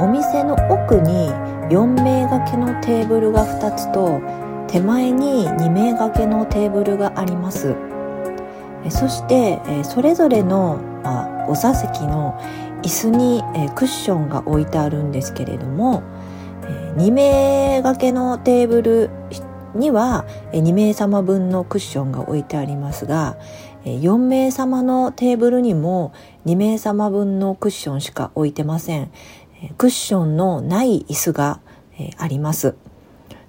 お店の奥に4名掛けのテーブルが2つと手前に2名掛けのテーブルがあります。そしてそれぞれの、あ、お座席の椅子にクッションが置いてあるんですけれども2名掛けのテーブルには2名様分のクッションが置いてありますが4名様のテーブルにも2名様分のクッションしか置いてません。クッションのない椅子があります。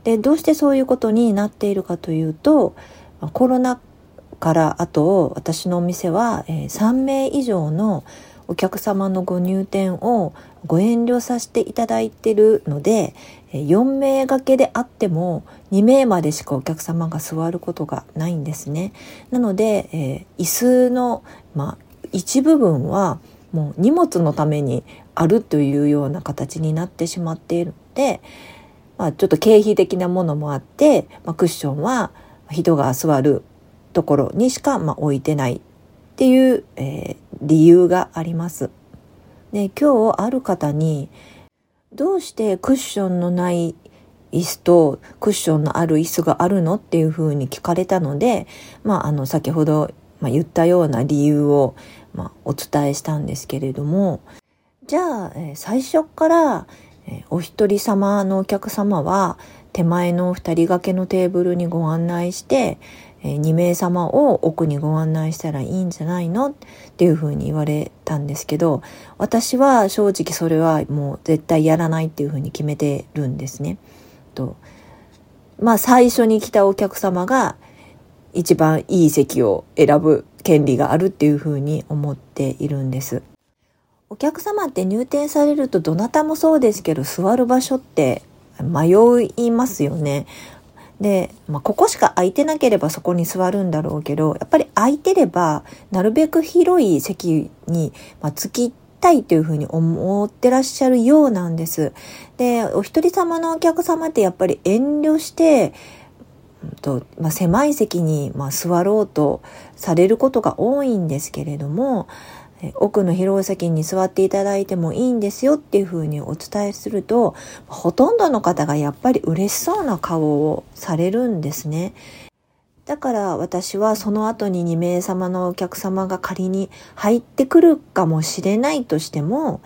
でどうしてそういうことになっているかというとコロナからあと私のお店は、3名以上のお客様のご入店をご遠慮させていただいてるので4名掛けであっても2名までしかお客様が座ることがないんですね。なので、え、椅子の、まあ、一部分はもう荷物のためにあるというような形になってしまっているので、まあ、ちょっと経費的なものもあって、まあ、クッションは人が座るところにしか、まあ、置いてないっていう、えー、理由があります。で今日ある方にどうしてクッションのない椅子とクッションのある椅子があるのっていうふうに聞かれたので、まあ、あの先ほど、まあ、言ったような理由を、まあ、お伝えしたんですけれどもじゃあ、えー、最初からお一人様のお客様は手前の二人掛けのテーブルにご案内して2名様を奥にご案内したらいいんじゃないのっていうふうに言われたんですけど私は正直それはもう絶対やらないっていうふうに決めてるんですね。とまあ最初に来たお客様が一番いい席を選ぶ権利があるっていうふうに思っているんです。お客様って入店されるとどなたもそうですけど座る場所って迷いますよね。で、まあ、ここしか空いてなければそこに座るんだろうけど、やっぱり空いてれば、なるべく広い席に、まあ、つきたいというふうに思ってらっしゃるようなんです。で、お一人様のお客様ってやっぱり遠慮して、とまあ、狭い席に、まあ、座ろうとされることが多いんですけれども、奥の広い席に座っていただいてもいいんですよっていうふうにお伝えするとほとんどの方がやっぱり嬉しそうな顔をされるんですね。だから私はその後に2名様のお客様が仮に入ってくるかもしれないとしても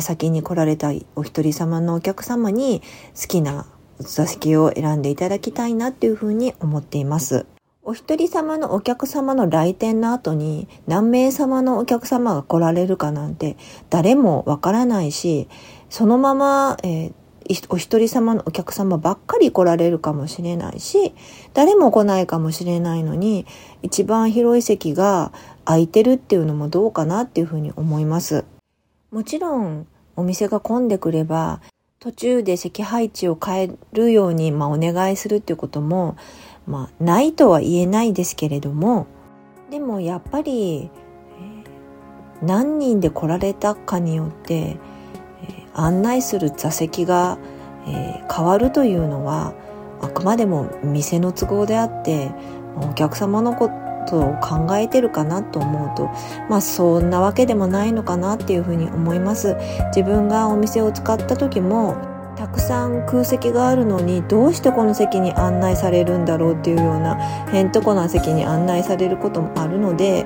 先に来られたお一人様のお客様に好きな座席を選んでいただきたいなっていうふうに思っています。お一人様のお客様の来店の後に何名様のお客様が来られるかなんて誰もわからないし、そのまま、えー、お一人様のお客様ばっかり来られるかもしれないし、誰も来ないかもしれないのに、一番広い席が空いてるっていうのもどうかなっていうふうに思います。もちろん、お店が混んでくれば、途中で席配置を変えるように、まあ、お願いするっていうこともまあ、ないとは言えないですけれどもでもやっぱり、何人で来られたかによって、案内する座席が、変わるというのはあくまでも店の都合であってお客様のことを考えてるかなと思うとまあそんなわけでもないのかなっていうふうに思います。自分がお店を使った時もたくさん空席があるのにどうしてこの席に案内されるんだろうっていうようなへんとこな席に案内されることもあるので、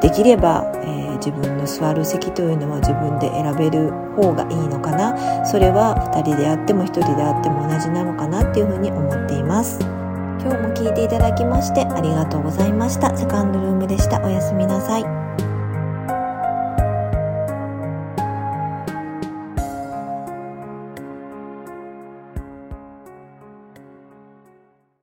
できれば、えー、自分の座る席というのは自分で選べる方がいいのかな。それは2人であっても1人であっても同じなのかなっていうふうに思っています。今日も聞いていただきましてありがとうございました。セカンドルームでした。おやすみなさい。